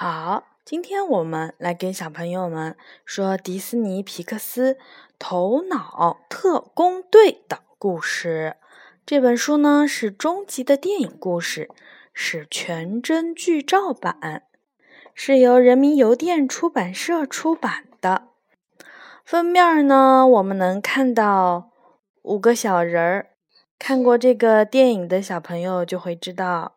好，今天我们来给小朋友们说迪士尼皮克斯《头脑特工队》的故事。这本书呢是终极的电影故事，是全真剧照版，是由人民邮电出版社出版的。封面呢，我们能看到五个小人儿。看过这个电影的小朋友就会知道。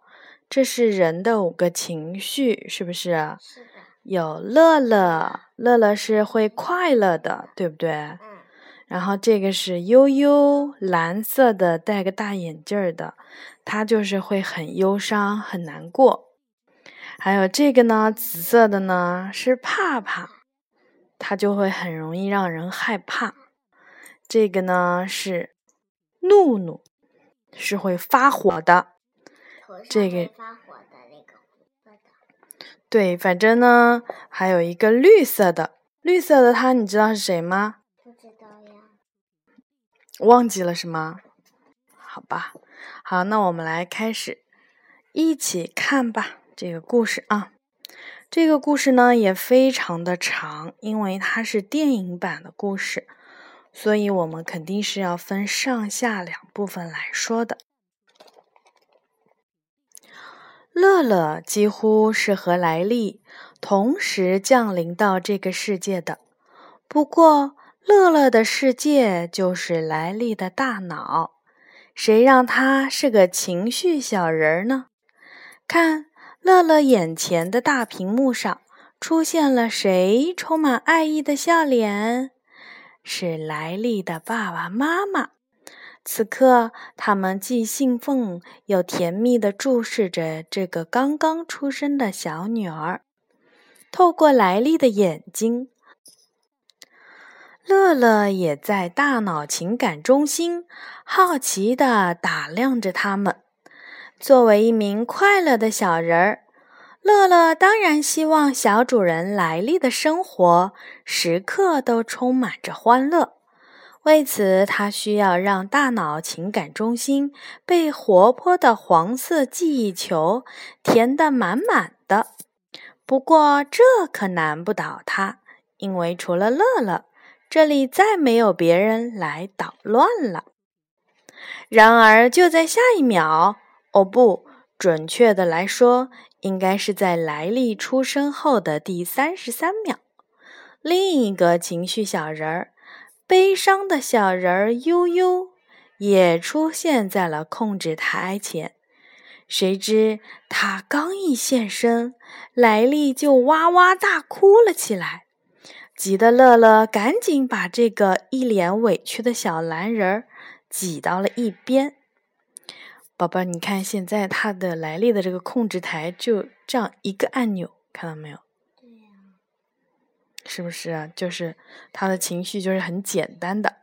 这是人的五个情绪，是不是？是的。有乐乐，乐乐是会快乐的，对不对？嗯。然后这个是悠悠，蓝色的，戴个大眼镜儿的，他就是会很忧伤、很难过。还有这个呢，紫色的呢是怕怕，他就会很容易让人害怕。这个呢是怒怒，是会发火的。这个对，反正呢，还有一个绿色的，绿色的它，你知道是谁吗？不知道呀。忘记了是吗？好吧，好，那我们来开始一起看吧，这个故事啊，这个故事呢也非常的长，因为它是电影版的故事，所以我们肯定是要分上下两部分来说的。乐乐几乎是和莱利同时降临到这个世界的，不过乐乐的世界就是莱利的大脑。谁让他是个情绪小人呢？看，乐乐眼前的大屏幕上出现了谁？充满爱意的笑脸，是莱利的爸爸妈妈。此刻，他们既兴奋又甜蜜地注视着这个刚刚出生的小女儿。透过莱利的眼睛，乐乐也在大脑情感中心好奇地打量着他们。作为一名快乐的小人儿，乐乐当然希望小主人莱利的生活时刻都充满着欢乐。为此，他需要让大脑情感中心被活泼的黄色记忆球填得满满的。不过，这可难不倒他，因为除了乐乐，这里再没有别人来捣乱了。然而，就在下一秒，哦，不，准确的来说，应该是在莱利出生后的第三十三秒，另一个情绪小人儿。悲伤的小人儿悠悠也出现在了控制台前。谁知他刚一现身，莱利就哇哇大哭了起来，急得乐乐赶紧把这个一脸委屈的小蓝人儿挤到了一边。宝宝，你看现在他的莱利的这个控制台就这样一个按钮，看到没有？是不是啊？就是他的情绪就是很简单的。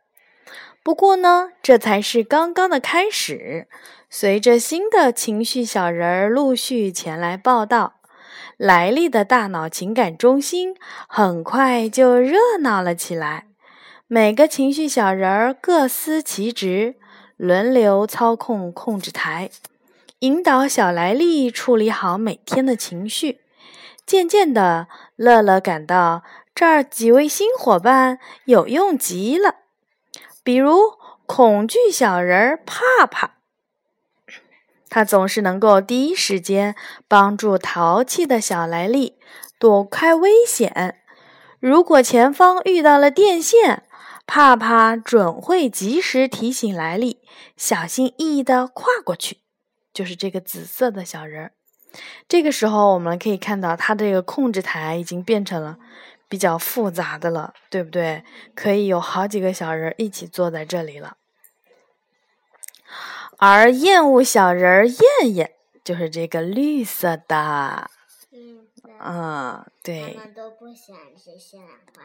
不过呢，这才是刚刚的开始。随着新的情绪小人儿陆续前来报道，莱利的大脑情感中心很快就热闹了起来。每个情绪小人儿各司其职，轮流操控控制台，引导小莱利处理好每天的情绪。渐渐的，乐乐感到。这儿几位新伙伴有用极了，比如恐惧小人儿帕帕，他总是能够第一时间帮助淘气的小莱利躲开危险。如果前方遇到了电线，帕帕准会及时提醒莱利小心翼翼地跨过去。就是这个紫色的小人儿。这个时候，我们可以看到，它这个控制台已经变成了。比较复杂的了，对不对？可以有好几个小人一起坐在这里了。而厌恶小人儿燕燕就是这个绿色的，嗯，对。他们都不喜欢吃西兰花。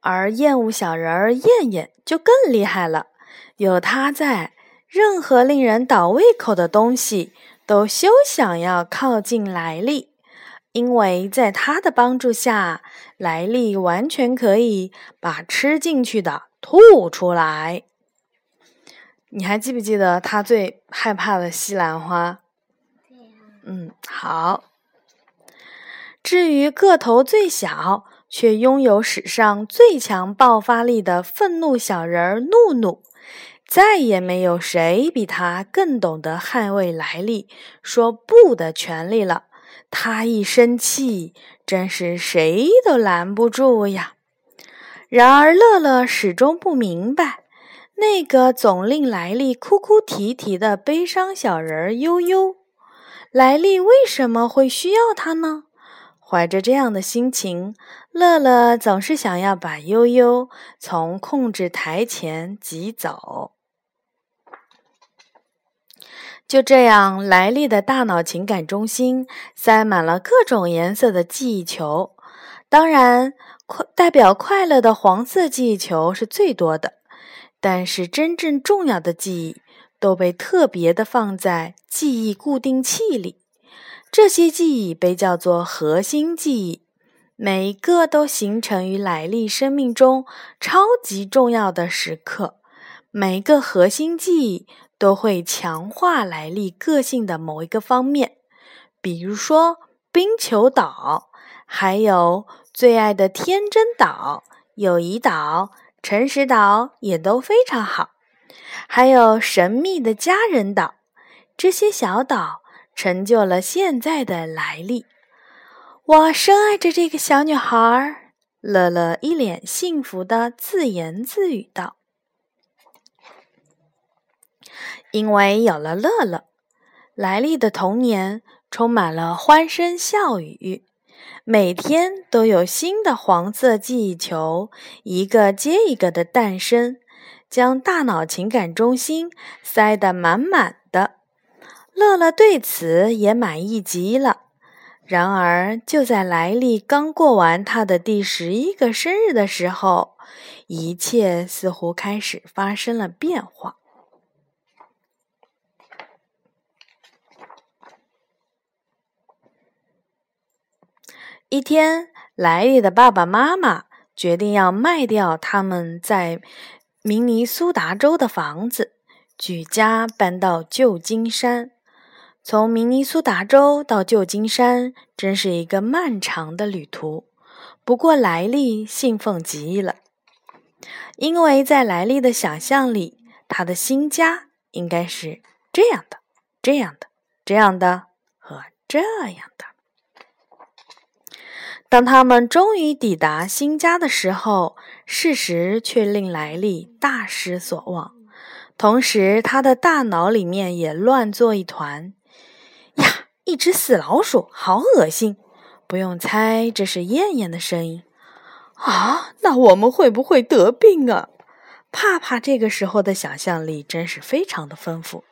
而厌恶小人儿燕燕就更厉害了，有他在，任何令人倒胃口的东西都休想要靠近来历。因为在他的帮助下，莱利完全可以把吃进去的吐出来。你还记不记得他最害怕的西兰花？对呀。嗯，好。至于个头最小却拥有史上最强爆发力的愤怒小人儿怒怒，再也没有谁比他更懂得捍卫莱利、说不的权利了。他一生气，真是谁都拦不住呀。然而，乐乐始终不明白，那个总令莱利哭哭啼啼的悲伤小人悠悠，莱利为什么会需要他呢？怀着这样的心情，乐乐总是想要把悠悠从控制台前挤走。就这样，莱利的大脑情感中心塞满了各种颜色的记忆球，当然，快代表快乐的黄色记忆球是最多的。但是，真正重要的记忆都被特别的放在记忆固定器里。这些记忆被叫做核心记忆，每一个都形成于莱利生命中超级重要的时刻。每一个核心记忆都会强化莱利个性的某一个方面，比如说冰球岛，还有最爱的天真岛、友谊岛、诚实岛也都非常好，还有神秘的家人岛，这些小岛。成就了现在的来历。我深爱着这个小女孩。乐乐一脸幸福的自言自语道：“因为有了乐乐，莱利的童年充满了欢声笑语，每天都有新的黄色记忆球一个接一个的诞生，将大脑情感中心塞得满满的。”乐乐对此也满意极了。然而，就在莱利刚过完他的第十一个生日的时候，一切似乎开始发生了变化。一天，莱利的爸爸妈妈决定要卖掉他们在明尼苏达州的房子，举家搬到旧金山。从明尼苏达州到旧金山，真是一个漫长的旅途。不过，莱利兴奋极了，因为在莱利的想象里，他的新家应该是这样的、这样的、这样的和这样的。当他们终于抵达新家的时候，事实却令莱利大失所望，同时他的大脑里面也乱作一团。呀，一只死老鼠，好恶心！不用猜，这是燕燕的声音。啊，那我们会不会得病啊？帕帕这个时候的想象力真是非常的丰富。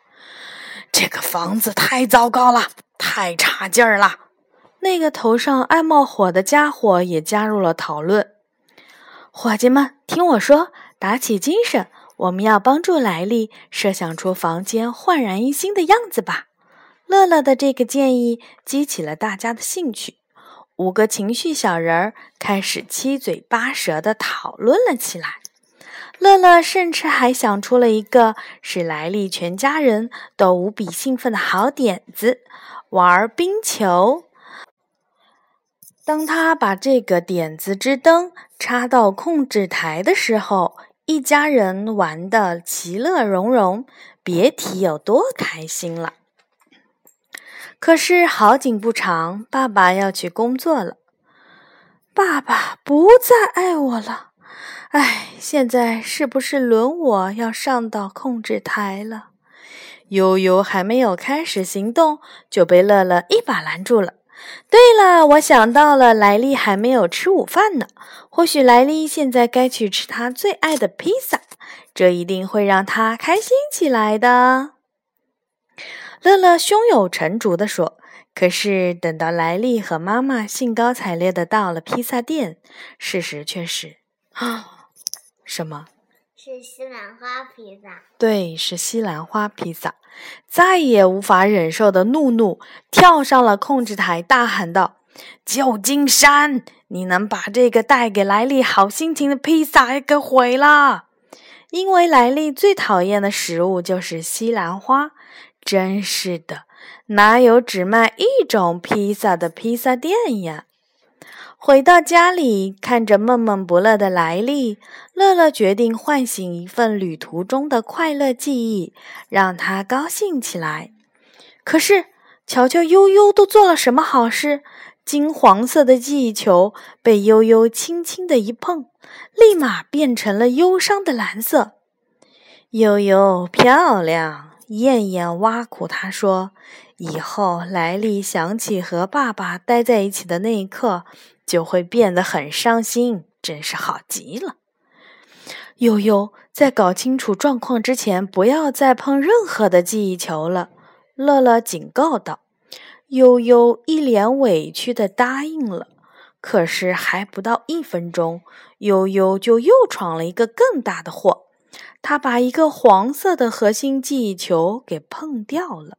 这个房子太糟糕了，太差劲儿了。那个头上爱冒火的家伙也加入了讨论。伙计们，听我说，打起精神，我们要帮助莱利设想出房间焕然一新的样子吧。乐乐的这个建议激起了大家的兴趣，五个情绪小人儿开始七嘴八舌的讨论了起来。乐乐甚至还想出了一个使莱利全家人都无比兴奋的好点子——玩冰球。当他把这个点子之灯插到控制台的时候，一家人玩得其乐融融，别提有多开心了。可是好景不长，爸爸要去工作了。爸爸不再爱我了，唉，现在是不是轮我要上到控制台了？悠悠还没有开始行动，就被乐乐一把拦住了。对了，我想到了，莱利还没有吃午饭呢。或许莱利现在该去吃他最爱的披萨，这一定会让他开心起来的。乐乐胸有成竹地说：“可是等到莱利和妈妈兴高采烈地到了披萨店，事实却是……啊，什么？是西兰花披萨。对，是西兰花披萨。再也无法忍受的怒怒跳上了控制台，大喊道：‘旧金山，你能把这个带给莱利好心情的披萨给毁了？因为莱利最讨厌的食物就是西兰花。’”真是的，哪有只卖一种披萨的披萨店呀？回到家里，看着闷闷不乐的莱利，乐乐决定唤醒一份旅途中的快乐记忆，让他高兴起来。可是，瞧瞧悠悠都做了什么好事？金黄色的记忆球被悠悠轻轻的一碰，立马变成了忧伤的蓝色。悠悠漂亮，燕燕挖苦他说：“以后莱利想起和爸爸待在一起的那一刻。”就会变得很伤心，真是好极了。悠悠在搞清楚状况之前，不要再碰任何的记忆球了。乐乐警告道。悠悠一脸委屈的答应了。可是还不到一分钟，悠悠就又闯了一个更大的祸。他把一个黄色的核心记忆球给碰掉了。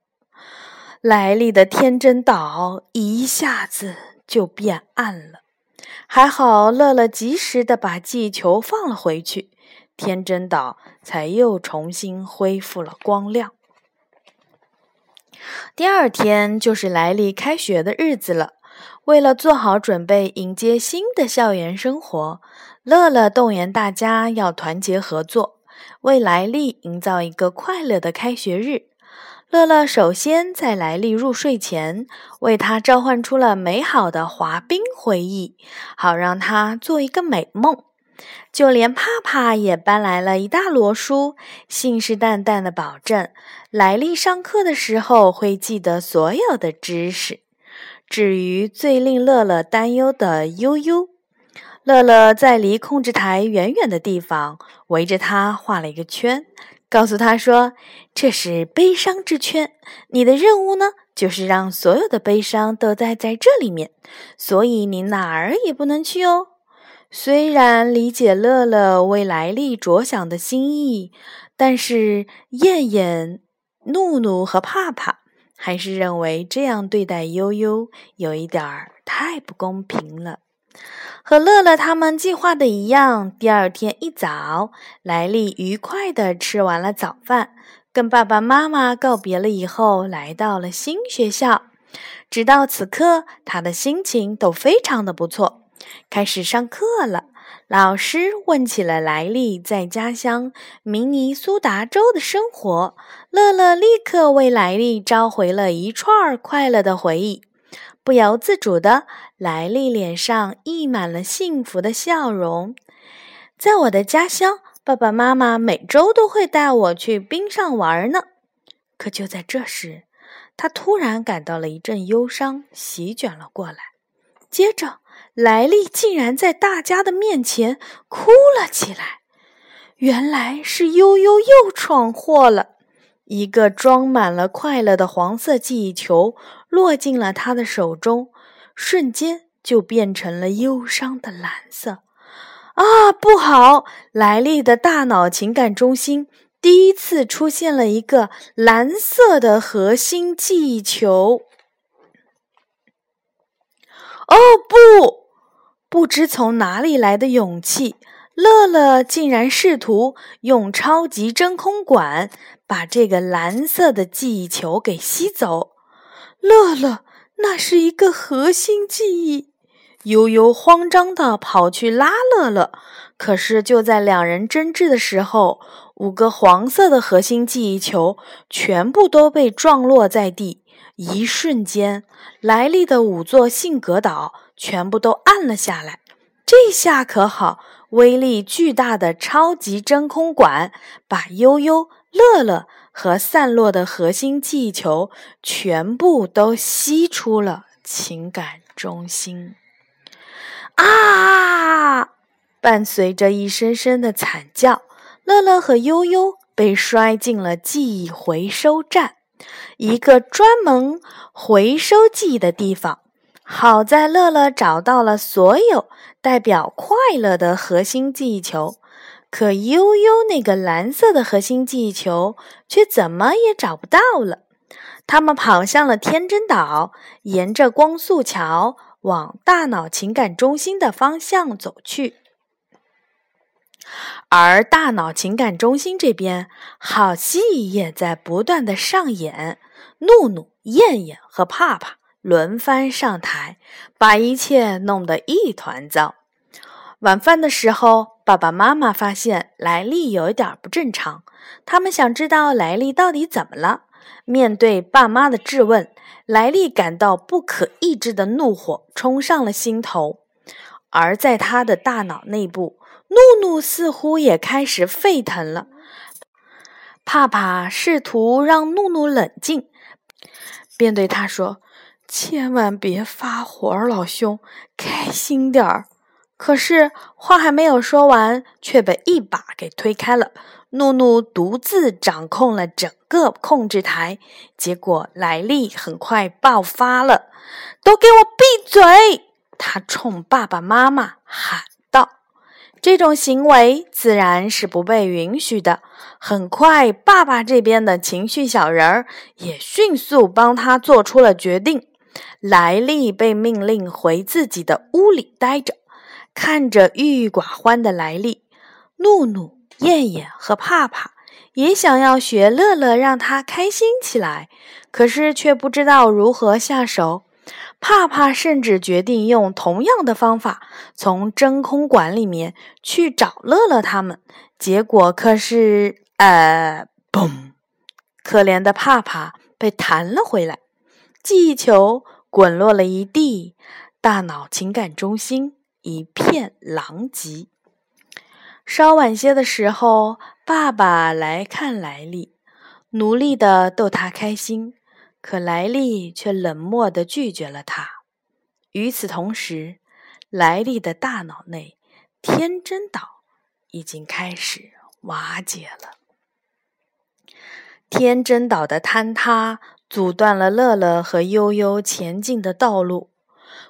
莱利的天真岛一下子就变暗了。还好，乐乐及时的把气球放了回去，天真岛才又重新恢复了光亮。第二天就是莱利开学的日子了。为了做好准备迎接新的校园生活，乐乐动员大家要团结合作，为莱利营造一个快乐的开学日。乐乐首先在莱利入睡前，为他召唤出了美好的滑冰回忆，好让他做一个美梦。就连帕帕也搬来了一大摞书，信誓旦旦地保证莱利上课的时候会记得所有的知识。至于最令乐乐担忧的悠悠，乐乐在离控制台远远的地方围着他画了一个圈。告诉他说：“这是悲伤之圈，你的任务呢，就是让所有的悲伤都待在这里面，所以你哪儿也不能去哦。”虽然理解乐乐为莱利着想的心意，但是燕燕、怒怒和帕帕还是认为这样对待悠悠有一点儿太不公平了。和乐乐他们计划的一样，第二天一早，莱利愉快地吃完了早饭，跟爸爸妈妈告别了以后，来到了新学校。直到此刻，他的心情都非常的不错。开始上课了，老师问起了莱利在家乡明尼苏达州的生活，乐乐立刻为莱利召回了一串快乐的回忆。不由自主的，莱利脸上溢满了幸福的笑容。在我的家乡，爸爸妈妈每周都会带我去冰上玩呢。可就在这时，他突然感到了一阵忧伤席卷了过来。接着，莱利竟然在大家的面前哭了起来。原来是悠悠又闯祸了。一个装满了快乐的黄色记忆球落进了他的手中，瞬间就变成了忧伤的蓝色。啊，不好！莱利的大脑情感中心第一次出现了一个蓝色的核心记忆球。哦不！不知从哪里来的勇气。乐乐竟然试图用超级真空管把这个蓝色的记忆球给吸走。乐乐，那是一个核心记忆。悠悠慌张地跑去拉乐乐，可是就在两人争执的时候，五个黄色的核心记忆球全部都被撞落在地。一瞬间，莱利的五座性格岛全部都暗了下来。这下可好。威力巨大的超级真空管把悠悠、乐乐和散落的核心记忆球全部都吸出了情感中心。啊！伴随着一声声的惨叫，乐乐和悠悠被摔进了记忆回收站，一个专门回收记忆的地方。好在乐乐找到了所有代表快乐的核心记忆球，可悠悠那个蓝色的核心记忆球却怎么也找不到了。他们跑向了天真岛，沿着光速桥往大脑情感中心的方向走去。而大脑情感中心这边，好戏也在不断的上演。怒怒、燕燕和帕帕。轮番上台，把一切弄得一团糟。晚饭的时候，爸爸妈妈发现莱利有一点不正常，他们想知道莱利到底怎么了。面对爸妈的质问，莱利感到不可抑制的怒火冲上了心头，而在他的大脑内部，怒怒似乎也开始沸腾了。帕帕试图让怒怒冷静，便对他说：“千万别发火，老兄，开心点儿。”可是话还没有说完，却被一把给推开了。怒怒独自掌控了整个控制台，结果莱利很快爆发了。都给我闭嘴！他冲爸爸妈妈喊道：“这种行为自然是不被允许的。”很快，爸爸这边的情绪小人儿也迅速帮他做出了决定。莱利被命令回自己的屋里待着。看着郁郁寡欢的莱利，怒怒、燕燕和帕帕也想要学乐乐，让他开心起来，可是却不知道如何下手。帕帕甚至决定用同样的方法从真空管里面去找乐乐他们，结果可是……呃，嘣！可怜的帕帕被弹了回来，记忆球滚落了一地，大脑情感中心。一片狼藉。稍晚些的时候，爸爸来看莱利，努力的逗他开心，可莱利却冷漠的拒绝了他。与此同时，莱利的大脑内天真岛已经开始瓦解了。天真岛的坍塌阻断了乐乐和悠悠前进的道路。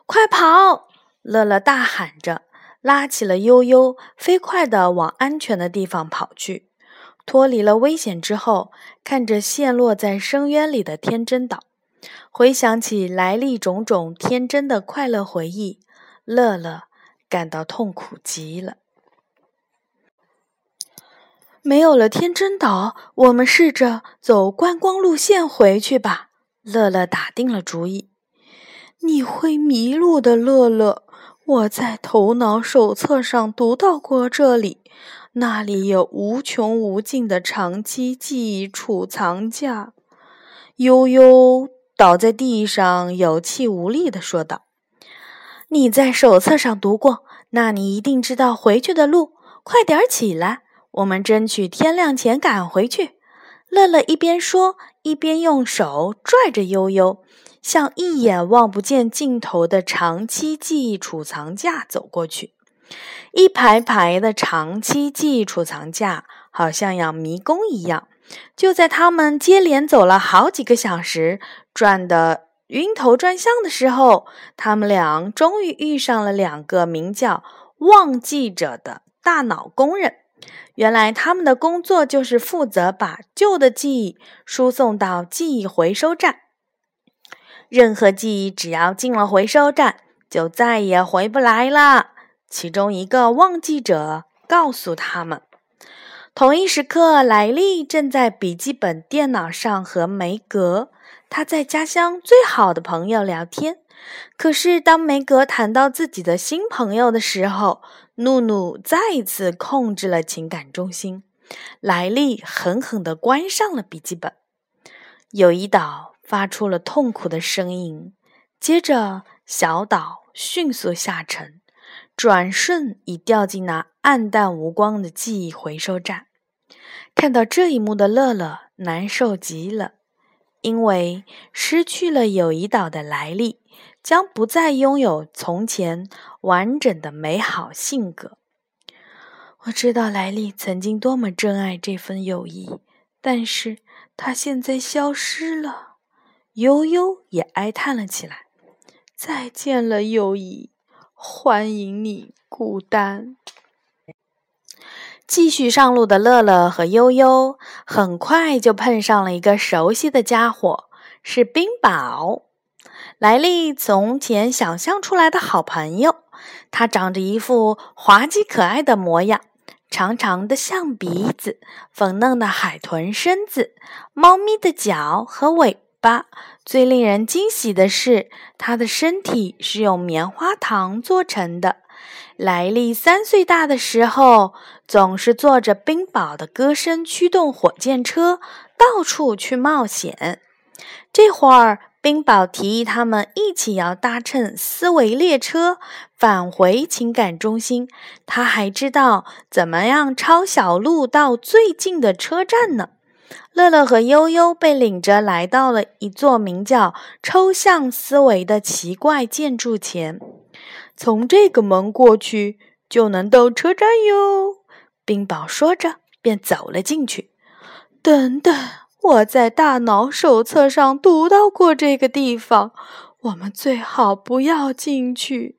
快跑！乐乐大喊着，拉起了悠悠，飞快地往安全的地方跑去。脱离了危险之后，看着陷落在深渊里的天真岛，回想起来历种种天真的快乐回忆，乐乐感到痛苦极了。没有了天真岛，我们试着走观光路线回去吧。乐乐打定了主意。你会迷路的，乐乐。我在头脑手册上读到过这里，那里有无穷无尽的长期记忆储藏架。悠悠倒在地上，有气无力地说道：“你在手册上读过，那你一定知道回去的路。快点起来，我们争取天亮前赶回去。”乐乐一边说，一边用手拽着悠悠。向一眼望不见尽头的长期记忆储藏架走过去，一排排的长期记忆储藏架好像要迷宫一样。就在他们接连走了好几个小时，转得晕头转向的时候，他们俩终于遇上了两个名叫“忘记者”的大脑工人。原来他们的工作就是负责把旧的记忆输送到记忆回收站。任何记忆只要进了回收站，就再也回不来了。其中一个忘记者告诉他们。同一时刻，莱利正在笔记本电脑上和梅格他在家乡最好的朋友聊天。可是，当梅格谈到自己的新朋友的时候，怒怒再次控制了情感中心。莱利狠狠地关上了笔记本。友谊岛。发出了痛苦的声音，接着小岛迅速下沉，转瞬已掉进那暗淡无光的记忆回收站。看到这一幕的乐乐难受极了，因为失去了友谊岛的来历，将不再拥有从前完整的美好性格。我知道莱利曾经多么珍爱这份友谊，但是他现在消失了。悠悠也哀叹了起来：“再见了，友谊，欢迎你，孤单。”继续上路的乐乐和悠悠很快就碰上了一个熟悉的家伙，是冰宝，莱利从前想象出来的好朋友。他长着一副滑稽可爱的模样，长长的象鼻子，粉嫩的海豚身子，猫咪的脚和尾。巴。最令人惊喜的是，它的身体是用棉花糖做成的。莱利三岁大的时候，总是坐着冰雹的歌声驱动火箭车到处去冒险。这会儿，冰雹提议他们一起要搭乘思维列车返回情感中心。他还知道怎么样抄小路到最近的车站呢。乐乐和悠悠被领着来到了一座名叫“抽象思维”的奇怪建筑前。从这个门过去就能到车站哟。冰雹说着，便走了进去。等等，我在大脑手册上读到过这个地方，我们最好不要进去。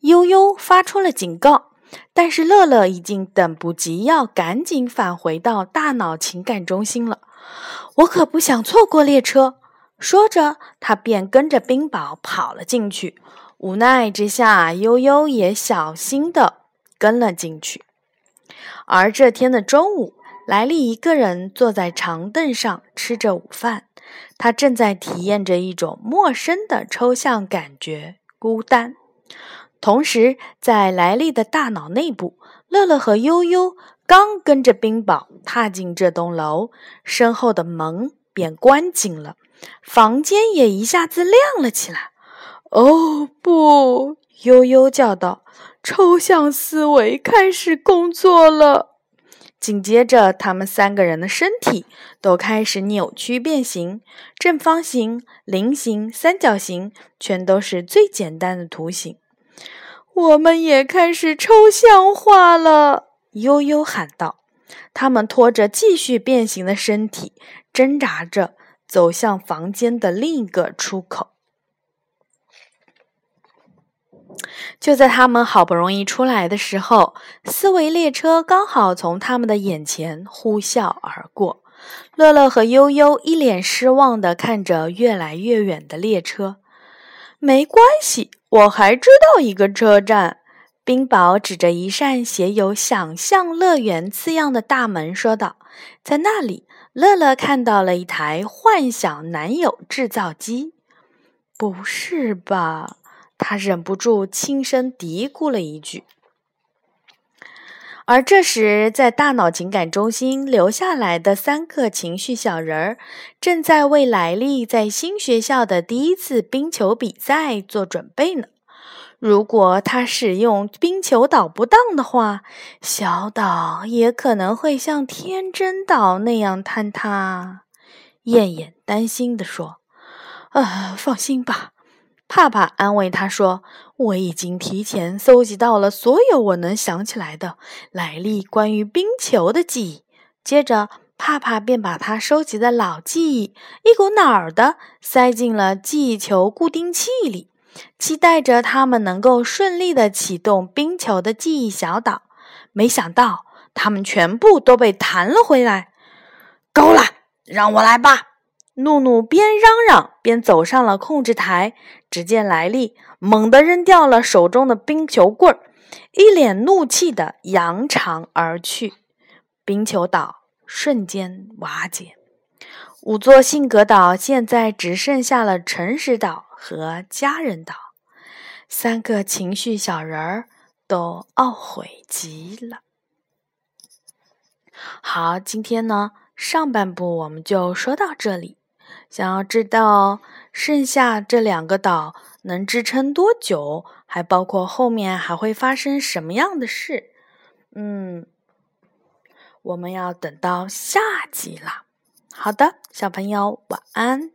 悠悠发出了警告。但是乐乐已经等不及要赶紧返回到大脑情感中心了，我可不想错过列车。说着，他便跟着冰雹跑了进去。无奈之下，悠悠也小心地跟了进去。而这天的中午，莱利一个人坐在长凳上吃着午饭，他正在体验着一种陌生的抽象感觉——孤单。同时，在莱利的大脑内部，乐乐和悠悠刚跟着冰雹踏进这栋楼，身后的门便关紧了，房间也一下子亮了起来。哦不！悠悠叫道：“抽象思维开始工作了。”紧接着，他们三个人的身体都开始扭曲变形，正方形、菱形、三角形，全都是最简单的图形。我们也开始抽象化了，悠悠喊道。他们拖着继续变形的身体，挣扎着走向房间的另一个出口。就在他们好不容易出来的时候，思维列车刚好从他们的眼前呼啸而过。乐乐和悠悠一脸失望地看着越来越远的列车。没关系。我还知道一个车站，冰雹指着一扇写有“想象乐园”字样的大门说道：“在那里，乐乐看到了一台幻想男友制造机。”不是吧？他忍不住轻声嘀咕了一句。而这时，在大脑情感中心留下来的三个情绪小人儿，正在为莱利在新学校的第一次冰球比赛做准备呢。如果他使用冰球岛不当的话，小岛也可能会像天真岛那样坍塌。燕燕担心地说：“啊，放心吧。”帕帕安慰他说：“我已经提前搜集到了所有我能想起来的莱利关于冰球的记忆。”接着，帕帕便把他收集的老记忆一股脑儿的塞进了记忆球固定器里，期待着他们能够顺利的启动冰球的记忆小岛。没想到，他们全部都被弹了回来。够了，让我来吧！怒怒边嚷嚷边走上了控制台，只见莱利猛地扔掉了手中的冰球棍儿，一脸怒气地扬长而去。冰球岛瞬间瓦解，五座性格岛现在只剩下了诚实岛和家人岛。三个情绪小人儿都懊悔极了。好，今天呢，上半部我们就说到这里。想要知道剩下这两个岛能支撑多久，还包括后面还会发生什么样的事？嗯，我们要等到下集了。好的，小朋友晚安。